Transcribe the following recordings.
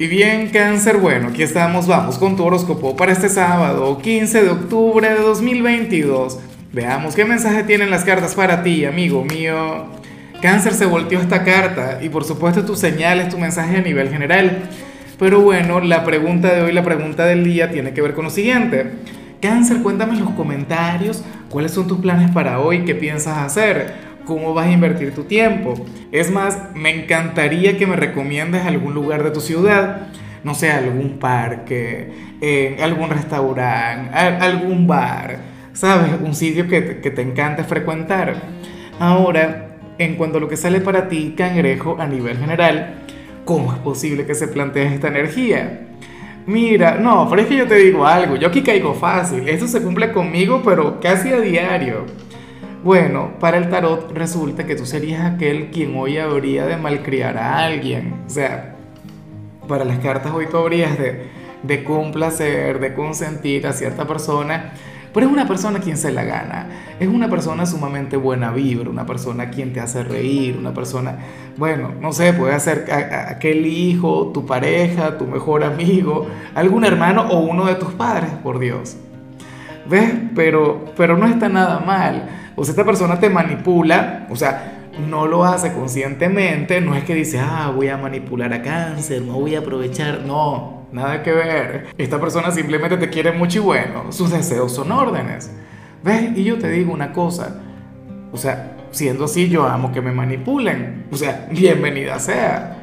Y bien, cáncer, bueno, aquí estamos, vamos con tu horóscopo para este sábado, 15 de octubre de 2022. Veamos qué mensaje tienen las cartas para ti, amigo mío. Cáncer se volteó esta carta y por supuesto tu señal es tu mensaje a nivel general. Pero bueno, la pregunta de hoy, la pregunta del día tiene que ver con lo siguiente. Cáncer, cuéntame en los comentarios cuáles son tus planes para hoy, qué piensas hacer cómo vas a invertir tu tiempo. Es más, me encantaría que me recomiendes algún lugar de tu ciudad, no sé, algún parque, eh, algún restaurante, algún bar, ¿sabes? Un sitio que, que te encante frecuentar. Ahora, en cuanto a lo que sale para ti, cangrejo, a nivel general, ¿cómo es posible que se plantee esta energía? Mira, no, pero es que yo te digo algo, yo aquí caigo fácil, esto se cumple conmigo, pero casi a diario. Bueno, para el tarot resulta que tú serías aquel quien hoy habría de malcriar a alguien. O sea, para las cartas hoy tú habrías de, de complacer, de consentir a cierta persona, pero es una persona quien se la gana. Es una persona sumamente buena vibra, una persona quien te hace reír, una persona, bueno, no sé, puede ser aquel hijo, tu pareja, tu mejor amigo, algún hermano o uno de tus padres, por Dios. ¿Ves? Pero, pero no está nada mal. O sea, esta persona te manipula, o sea, no lo hace conscientemente, no es que dice, ah, voy a manipular a cáncer, no voy a aprovechar, no, nada que ver. Esta persona simplemente te quiere mucho y bueno, sus deseos son órdenes. ¿Ves? Y yo te digo una cosa, o sea, siendo así yo amo que me manipulen, o sea, bienvenida sea.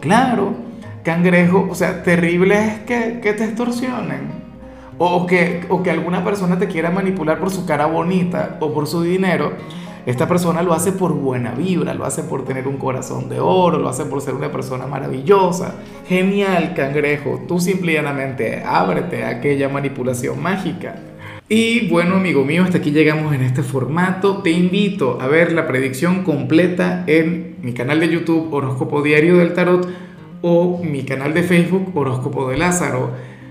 Claro, cangrejo, o sea, terrible es que, que te extorsionen. O que, o que alguna persona te quiera manipular por su cara bonita o por su dinero. Esta persona lo hace por buena vibra, lo hace por tener un corazón de oro, lo hace por ser una persona maravillosa. Genial, cangrejo. Tú simplemente ábrete a aquella manipulación mágica. Y bueno, amigo mío, hasta aquí llegamos en este formato. Te invito a ver la predicción completa en mi canal de YouTube Horóscopo Diario del Tarot o mi canal de Facebook Horóscopo de Lázaro.